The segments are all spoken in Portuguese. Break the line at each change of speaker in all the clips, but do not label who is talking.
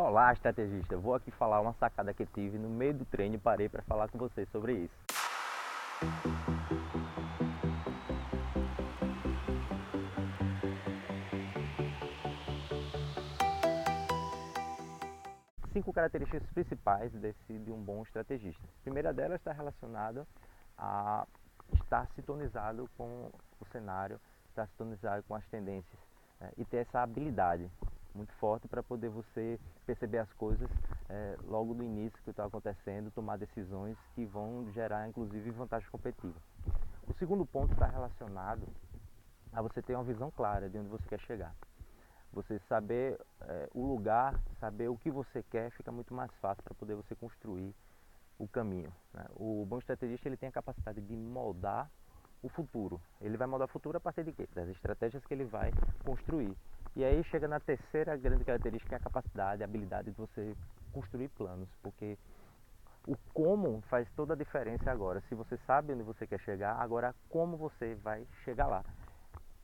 Olá, estrategista. Vou aqui falar uma sacada que tive no meio do treino e parei para falar com vocês sobre isso. Cinco características principais desse, de um bom estrategista. A primeira delas está relacionada a estar sintonizado com o cenário, estar sintonizado com as tendências né? e ter essa habilidade muito forte para poder você perceber as coisas é, logo no início que está acontecendo, tomar decisões que vão gerar inclusive vantagem competitiva. O segundo ponto está relacionado a você ter uma visão clara de onde você quer chegar. Você saber é, o lugar, saber o que você quer, fica muito mais fácil para poder você construir o caminho. Né? O bom estrategista ele tem a capacidade de moldar o futuro. Ele vai moldar o futuro a partir de quê? Das estratégias que ele vai construir. E aí chega na terceira grande característica, que é a capacidade, a habilidade de você construir planos, porque o como faz toda a diferença agora. Se você sabe onde você quer chegar, agora como você vai chegar lá.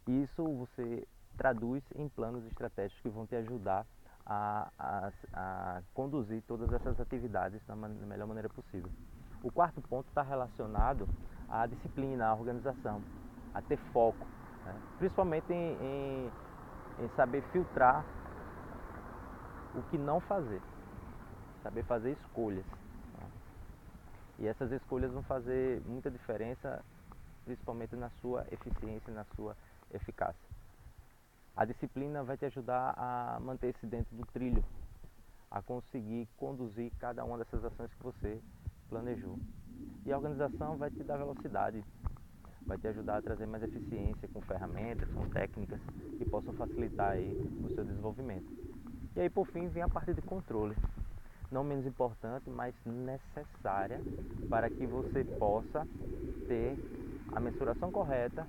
Isso você traduz em planos estratégicos que vão te ajudar a, a, a conduzir todas essas atividades da, man da melhor maneira possível. O quarto ponto está relacionado à disciplina, à organização, a ter foco, né? principalmente em, em em saber filtrar o que não fazer, saber fazer escolhas. E essas escolhas vão fazer muita diferença, principalmente na sua eficiência na sua eficácia. A disciplina vai te ajudar a manter-se dentro do trilho, a conseguir conduzir cada uma dessas ações que você planejou. E a organização vai te dar velocidade, vai te ajudar a trazer mais eficiência com ferramentas, com técnicas que possam facilitar aí o seu desenvolvimento. E aí por fim vem a parte de controle, não menos importante, mas necessária para que você possa ter a mensuração correta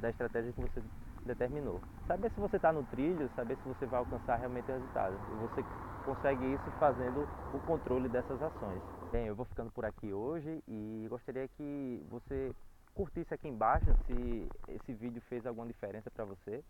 da estratégia que você determinou. Saber se você está no trilho, saber se você vai alcançar realmente o resultado. E você consegue isso fazendo o controle dessas ações. Bem, eu vou ficando por aqui hoje e gostaria que você curtisse aqui embaixo se esse vídeo fez alguma diferença para você.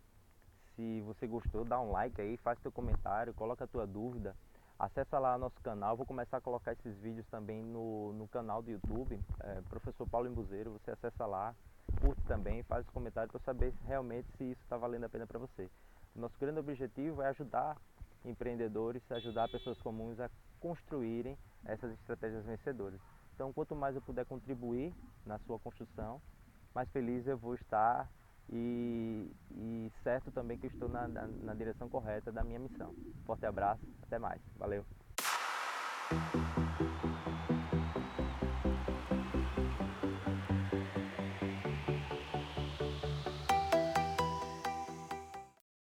Se você gostou, dá um like aí, faz seu comentário, coloca a tua dúvida. Acessa lá nosso canal, vou começar a colocar esses vídeos também no, no canal do YouTube, é, Professor Paulo Embuzeiro, você acessa lá, curte também, faz os comentários para saber realmente se isso está valendo a pena para você. Nosso grande objetivo é ajudar empreendedores, ajudar pessoas comuns a construírem essas estratégias vencedoras. Então, quanto mais eu puder contribuir na sua construção, mais feliz eu vou estar e, e certo também que estou na, na, na direção correta da minha missão. Forte abraço, até mais. Valeu!